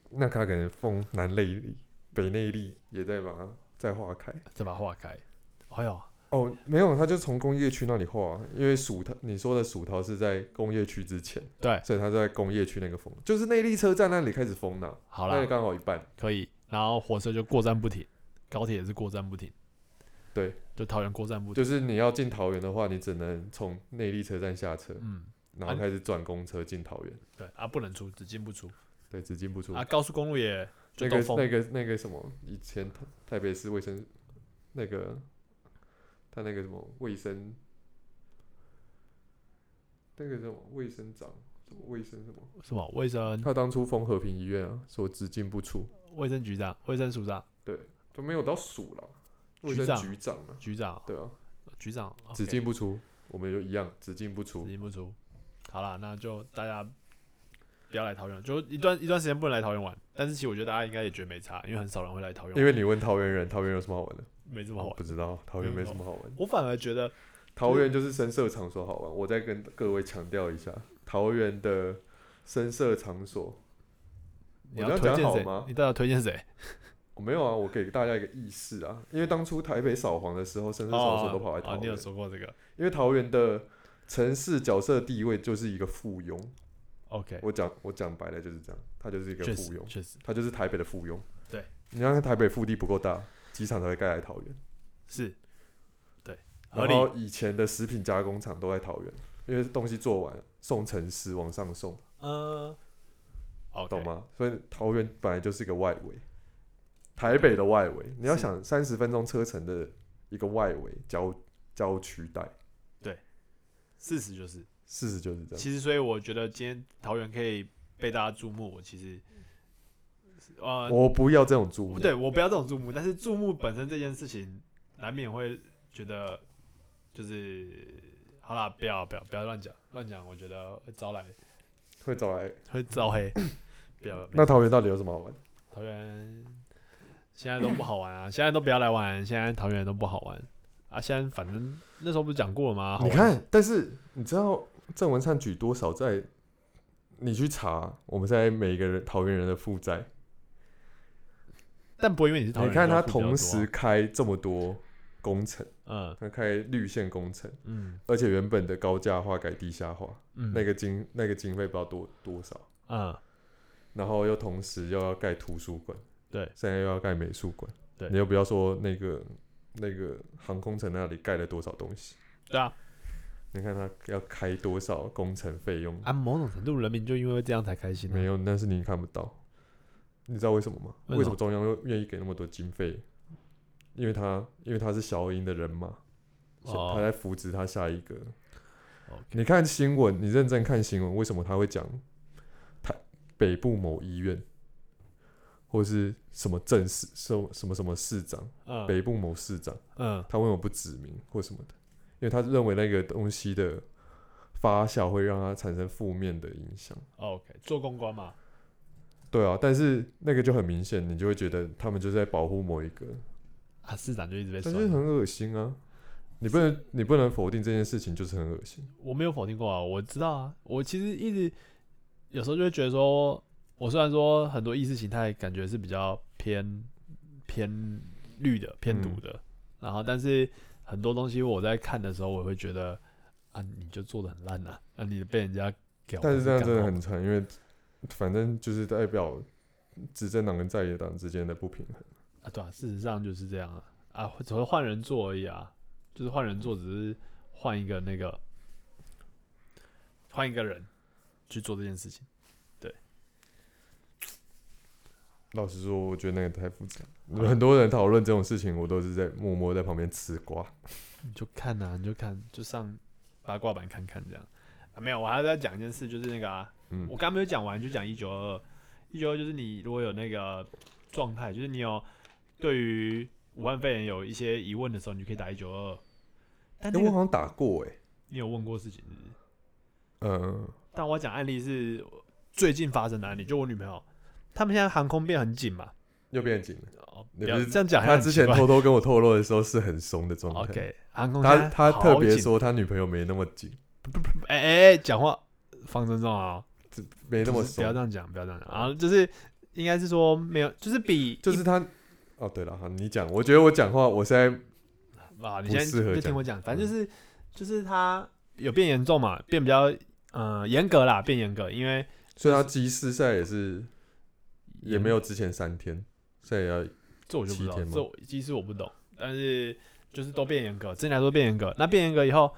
那他可能封南内力、北内力也在把它再划开。再把它划开。哎呦，哦，没有，他就从工业区那里划啊，因为薯桃你说的薯桃是在工业区之前，对，所以他在工业区那个封，就是内力车站那里开始封的，好那，刚好一半。可以。然后火车就过站不停，高铁也是过站不停，对，就桃园过站不停。就是你要进桃园的话，你只能从内力车站下车，嗯，然后开始转公车进桃园。对啊，不能出，只进不出对，只进不出。啊。高速公路也那个。那个那个什么，以前台台北市卫生那个他那个什么卫生，那个什么卫生长，什么卫生什么，什么？卫生？他当初封和平医院啊，说只进不出，卫生局长、卫生署长、对都没有到署了，卫生局长局长啊，局长、对啊，局长？只进不出，我们就一样，只进不出。只。进不出。好了，那就大家不要来桃园，就一段一段时间不能来桃园玩。但是其实我觉得大家应该也觉得没差，因为很少人会来桃园玩，因为你问桃园人，桃园有什么好玩的？没这么好玩不。知道，桃园没什么好玩。我反而觉得桃园就是深色场所好玩，我再跟各位强调一下，桃园的深色场所，你要推荐吗？你到底要推荐谁？(laughs) 我没有啊，我给大家一个意识啊，因为当初台北扫黄的时候，深色场所都跑来桃哦，你有，说过这个因为桃园的城市角色地位就是一个附庸。？OK，我讲我讲白了就是这样，它就是一个附庸，实确实它就是台北的附庸。对，你看台北腹地不够大，机场才会盖来桃园。是，对，合理。然后以前的食品加工厂都在桃园，因为东西做完送城市往上送。嗯懂？吗？所以桃园本来就是一个外围，台北的外围。你要想三十分钟车程的一个外围郊郊区带，对事实就是，事实就是这样。其实所以我觉得今天桃园可以被大家注目，我其实呃，我不要这种注目，对我不要这种注目，但是注目本身这件事情，难免会觉得就是好啦，不要不要不要乱讲乱讲，我觉得会招来会招来。会招黑，不要。那桃园到底有什么好玩？桃园现在都不好玩啊，现在都不要来玩，现在桃园都不好玩啊。现在反正那时候不是讲过了吗？你看，但是你知道郑文灿举多少在？你去查，我们现在每个人桃园人的负债，但不会因为你是桃园，你看他就付比较多同时开这么多工程，嗯，他开绿线工程，嗯。而且原本的高价化改地下化，嗯。嗯，那个经那个经费不知道多多少，嗯。然后又同时又要盖图书馆，对，现在又要盖美术馆，对。你又不要说那个那个航空城那里盖了多少东西，对啊，你看他要开多少工程费用，啊，某种程度人民就因为这样才开心、啊，没有，但是你看不到，你知道为什么吗？为什么为什么中央又愿意给那么多经费？因为他因为他是小英的人嘛，哦他在扶植他下一个。你看新闻，你认真看新闻，为什么他会讲台北部某医院，或是什么镇市、什么什么什么市长，嗯北部某市长，嗯他为什么不指名或什么的？因为他认为那个东西的发酵会让他产生负面的影响。，OK，做公关嘛，对啊，但是那个就很明显，你就会觉得他们就是在保护某一个，啊，市长就一直被但酸是很恶心啊！你不能你不能否定这件事情，就是很恶心。我没有否定过啊，我知道啊，我其实一直有时候就会觉得说，我虽然说很多意识形态感觉是比较偏偏绿的、偏毒的，然后但是很多东西我在看的时候，我会觉得啊，你就做的很烂呐、啊，你被人家给，但是这样真的很惨，因为反正就是代表执政党跟在野党之间的不平衡啊，对啊，事实上就是这样啊啊，只会换人做而已啊，就是换人做，只是换一个那个换一个人去做这件事情。对，老实说，我觉得那个太复杂。很多人讨论这种事情，我都是在默默在旁边吃瓜。(laughs) 你就看呐，你就看，就上八卦版看看这样啊。没有，我还要再讲一件事，就是那个啊。嗯我刚刚没有讲完，就讲一九二二。一九二就是你如果有那个状态，就是你有对于武汉肺炎有一些疑问的时候，你就可以打一九二二。但我好像打过哎、你有问过事情？嗯，但我讲案例是最近发生的案例，就我女朋友，他们现在航空变很紧嘛。又变紧了。哦，不这样讲，他之前偷偷跟我透露的时候是很松的状态。OK，航空他他特别，说他女朋友没那么紧，哎哎哎，讲话放尊重啊、没那么不要，这样讲，不要这样讲。然后就是应该是说没有，就是比就是他。哦，对了，好，你讲。我觉得我讲话，我现在啊，你不先就听我讲，反正就是就是他有变严重嘛，变比较呃严格啦，变严格，因为所以他机师赛也是也没有之前三天，现在也要这我就不知道，这我其实我不懂，但是就是都变严格，之前来说变严格，那变严格以后，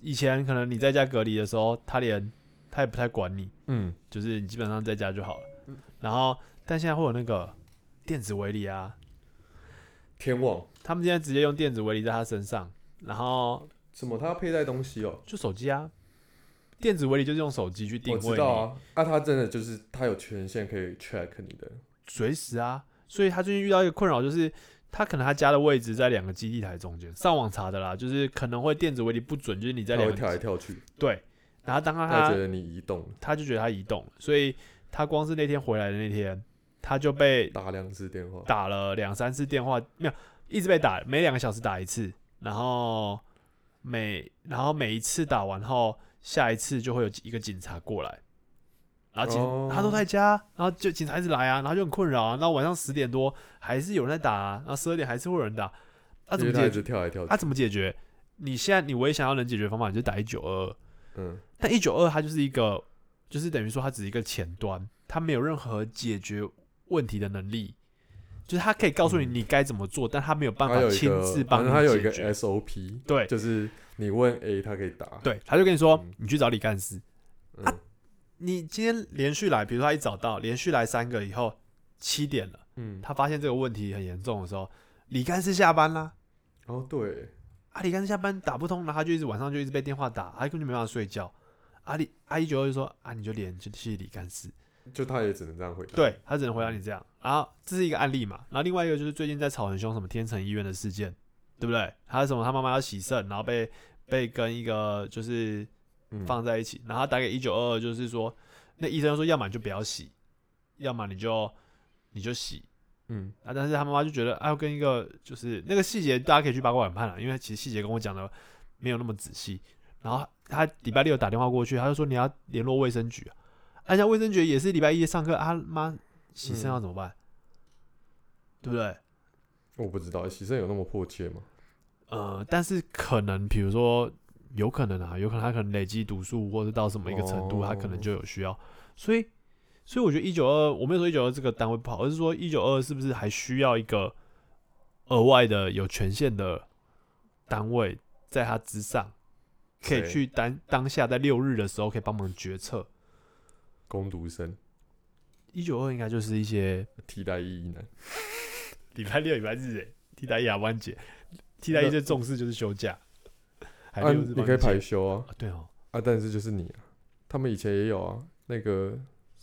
以前可能你在家隔离的时候，他连他也不太管你，嗯。就是你基本上在家就好了，然后但现在会有那个电子围篱啊，天网。他们现在直接用电子围篱在他身上，然后什么？他要佩戴东西哦。就手机啊，电子围篱就是用手机去定位我，知道啊，啊，他真的就是他有权限可以 check 你的，随时啊，所以他最近遇到一个困扰，就是他可能他家的位置在两个基地台中间，上网查的啦，就是可能会电子围篱不准，就是你在两个跳来跳去，对，然后当他他觉得你移动他就觉得他移动了，所以他光是那天回来的那天，他就被打两次电话，打了两三次电话，没有一直被打，每两个小时打一次，然后每然后每一次打完后，下一次就会有一个警察过来，然后警、哦他都在家，然后就警察一直来啊，然后就很困扰啊，然后晚上十点多还是有人在打、啊，然后十二点还是会有人打，他、怎么解决？他跳来跳他、怎么解决？你现在你唯一想要能解决方法，你就打一九二二。嗯，但一九二它就是一个，就是等于说它只是一个前端，它没有任何解决问题的能力，就是它可以告诉你你该怎么做，但它没有办法亲自帮你正他有一个解决。SOP，对。就是你问 A，他可以答，对，他就跟你说嗯，你去找李干事，嗯。啊你今天连续来，比如说他一找到，连续来三个以后七点了，嗯，他发现这个问题很严重的时候，李干事下班啦。哦对，啊，李干事下班打不通，然后他就一直晚上就一直被电话打，他根本就没办法睡觉。阿里阿一九二就说啊，你就连去去李干事，就他也只能这样回答，对他只能回答你这样。然后这是一个案例嘛，然后另外一个就是最近在吵很凶什么天成医院的事件，对不对？还有什么他妈妈要洗肾，然后被被跟一个就是嗯，放在一起，然后他打给一九二二，就是说那医生说，要么你就不要洗，要么你就你就洗。嗯，啊，但是他妈妈就觉得，啊，要跟一个就是那个细节，大家可以去八卦版看了，因为其实细节跟我讲的没有那么仔细。然后他礼拜六打电话过去，他就说你要联络卫生局啊，而且卫生局也是礼拜一上课，啊妈洗肾要怎么办？对不对？我不知道洗肾有那么迫切吗？呃，但是可能比如说有可能啊，有可能他可能累积毒素或者到什么一个程度，他可能就有需要。所以，所以我觉得一九二，我没有说一九二这个单位不好，而是说一九二是不是还需要一个额外的有权限的单位在它之上，可以去当当下在六日的时候可以帮忙决策。攻读生。一九二应该就是一些替代意义呢，(laughs) 礼拜六、礼拜日，哎，替代役啊，湾节，替代役最重视就是休假，还啊，六日你可以排休啊，啊，对哦。啊，但是就是你啊，他们以前也有啊，那个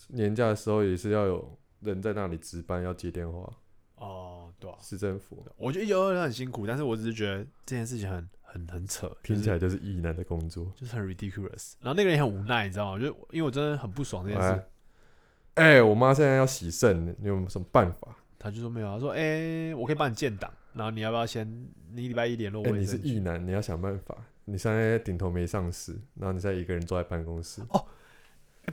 年假的时候也是要有人在那里值班，要接电话，哦，对啊，市政府我觉得一九二很辛苦，但是我只是觉得这件事情很很很扯，听起来就是就是役男的工作。就是很 ridiculous。然后那个人也很无奈，你知道吗？就因为我真的很不爽这件事哎，，哎，我妈现在要洗肾，你有什么办法？他就说没有，他说哎、我可以帮你建档，然后你要不要先你礼拜一联络哎，你是卫生局？役男，你要想办法。你现在顶头没上司，然后你再一个人坐在办公室，哎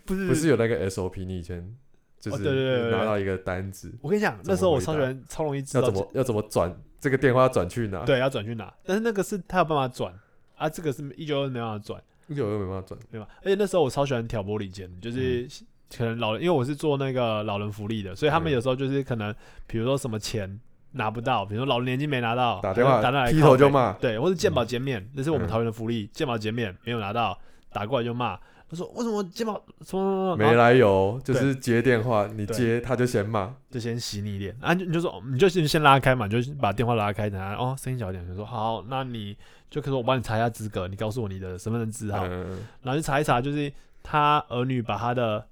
不是不是有那个 SOP？你以前就是拿到一个单子，我跟你讲，那时候我超喜欢超容易知道，要怎么要怎么转这个电话要转去哪？，对要转去哪，但是那个是他有办法转啊，这个是一九二没办法转。一九二没办法转。对吧？而且那时候我超喜欢挑拨离间，就是可能老人，因为我是做那个老人福利的，所以他们嗯有时候就是可能，比如说什么钱拿不到，比如说老人年金没拿到，打电话打来劈头就骂对，或者鉴宝减免，那是我们嗯桃园的福利，鉴宝减免没有拿到，打过来就骂。他说为什么肩膀什么什么什么，然后没来由，就是接电话，你接他就先骂，就先洗你脸啊，你就说你就先先拉开嘛，你就把电话拉开，等下哦声音小一点，就说好，那你就可以说我帮你查一下资格，你告诉我你的身份证字号，嗯，然后去查一查，就是他儿女把他的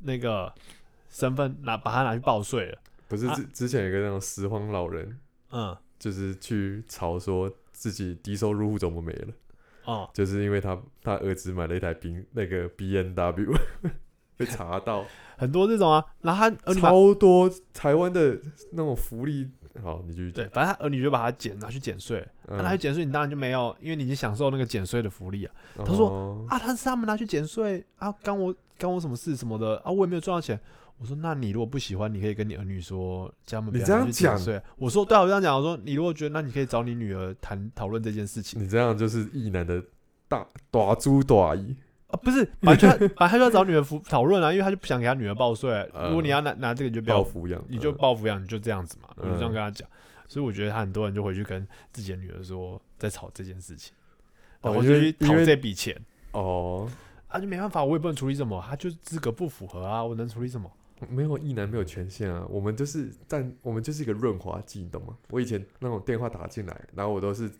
那个身份拿把他拿去报税了，啊不是之之前有个那种拾荒老人，嗯。就是去吵说自己低收入户怎么没了，哦，就是因为他他儿子买了一台宾那个 B N W (laughs) 被查到，很多这种啊，然后他儿女超多台湾的那种福利，好，你继续对，反正他儿女就把他减拿去减税，那拿去嗯，减税，你当然就没有，因为你已经享受那个减税的福利啊。他说哦啊，他是他们拿去减税啊，干我干我什么事什么的啊，我也没有赚到钱。我说，那你如果不喜欢，你可以跟你儿女说，叫他们不你这样要拿去减讲税。我说，对啊，我这样讲，我说你如果觉得，那你可以找你女儿谈讨论这件事情你这样就是异男的大大猪大姨，啊，不是，本来就要本来他就要找女儿服讨论啊，因为他就不想给他女儿报税。呃如果你要拿拿这个，你就不要报，抚养，你就嗯报抚养，你就这样子嘛，我就这样嗯跟他讲。所以我觉得他很多人就回去跟自己的女儿说，在吵这件事情，然后哦因就去讨为这笔钱。哦，啊，就没办法，我也不能处理什么，他就是资格不符合啊，我能处理什么？没有异男没有权限啊，我们就是但我们就是一个润滑剂，你懂吗？我以前那种电话打进来，然后我都是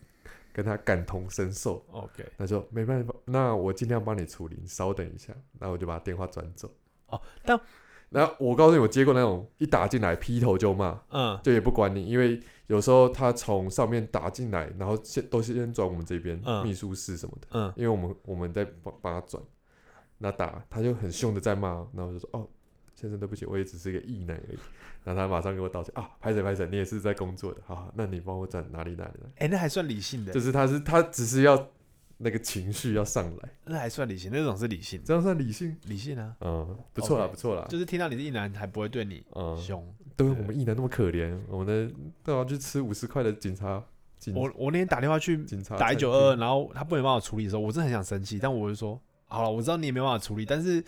跟他感同身受，OK，他说没办法，那我尽量帮你处理，你稍等一下，然后我就把电话转走。哦，但然后我告诉你，我接过那种一打进来劈头就骂，嗯。就也不管你，因为有时候他从上面打进来，然后先都是先转我们这边、嗯。秘书室什么的，嗯，因为我们我们在帮帮他转，那打他就很凶的在骂，然后我就说哦，先生对不起，我也只是一个异男而已，然后他马上给我道歉啊，拍谁拍谁，你也是在工作的，好好，那你帮我转哪里哪里哪里，哎、那还算理性的，就是他是他只是要那个情绪要上来，那还算理性，那种是理性，这样算理性，理性啊，嗯，不错啦 OK 不错啦，就是听到你是一男，还不会对你嗯，凶。对对我们异男那么可怜，我们的都要去吃五十块的警察警我我那天打电话去警察打一九二，然后他不能帮我处理的时候，我真的很想生气，但我就说，好了，我知道你也没办法处理，但是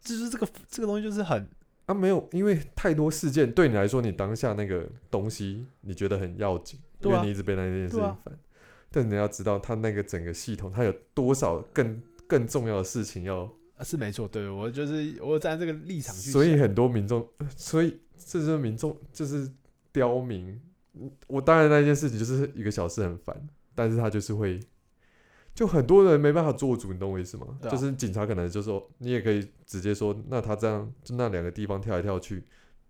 就是这个这个东西就是很啊，没有，因为太多事件对你来说，你当下那个东西你觉得很要紧，啊因为你一直被那件事情烦。但你要知道，他那个整个系统，他有多少更更重要的事情要，啊是没错，对我就是我站在这个立场去，所以很多民众，所以这就是民众就是刁民。我当然那件事情就是一个小事很烦，但是他就是会，就很多人没办法做主，你懂我意思吗？啊就是警察可能就说，你也可以直接说，那他这样就那两个地方跳来跳去，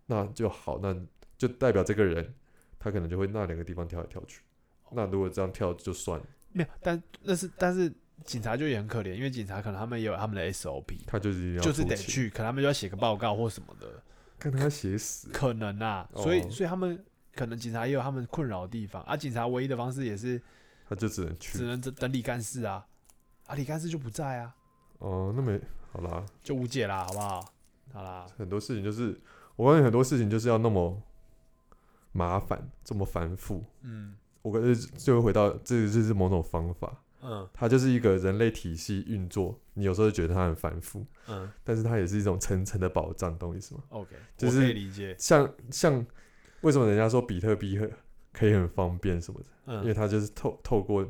那就好，那就代表这个人他可能就会那两个地方跳来跳去。那如果这样跳就算了，没有，但那是但是警察就也很可怜，因为警察可能他们也有他们的 SOP，他就是就是，得去，可能他们就要写个报告或什么的，看他写死。可能啊，所以哦所以他们可能警察也有他们困扰的地方啊。警察唯一的方式也是他就只能去只能等等李干事啊，啊李干事就不在啊，哦，那没好啦，就无解啦，好不好？好啦，很多事情就是，我发现很多事情就是要那么麻烦，这么繁复。嗯我感觉就会回到这个就是某种方法，嗯它就是一个人类体系运作。你有时候觉得它很繁复，嗯但是它也是一种层层的保障，懂我意思吗？，OK，就是可以理解，像像为什么人家说比特币很可以很方便什么的，因为嗯它就是透透过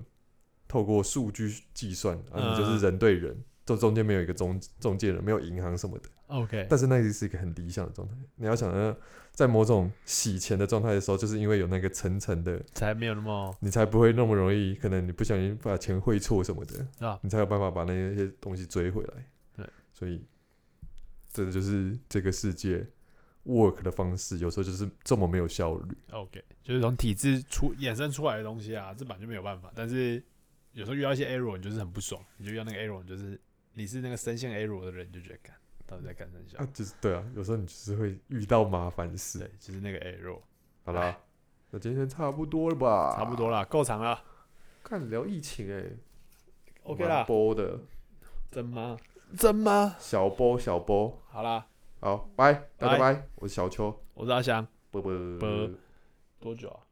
透过数据计算，啊，你就是嗯人对人，这中间没有一个中中介人，没有银行什么的。，OK，但是那个是一个很理想的状态。你要想呢，在某种洗钱的状态的时候，就是因为有那个层层的，才没有那么你才不会那么容易，可能你不小心把钱汇错什么的，啊，你才有办法把那些东西追回来。对，所以这就是这个世界 work 的方式，有时候就是这么没有效率。OK，就是从体制出衍生出来的东西啊，这本来就没有办法。但是有时候遇到一些 error，你就是很不爽，你就遇到那个 error，你就是你是那个深陷 error 的人，你就觉得干到底在干什么？啊，就是对啊，有时候你就是会遇到麻烦对事。，就是那个 error，好啦，那今天差不多了吧？差不多啦，够长了看聊疫情哎、，OK 啦，波的真吗？真吗？小波小波。好啦，好，拜，大家拜。拜，我是小邱，我是阿翔，啵啵。啵。多久啊？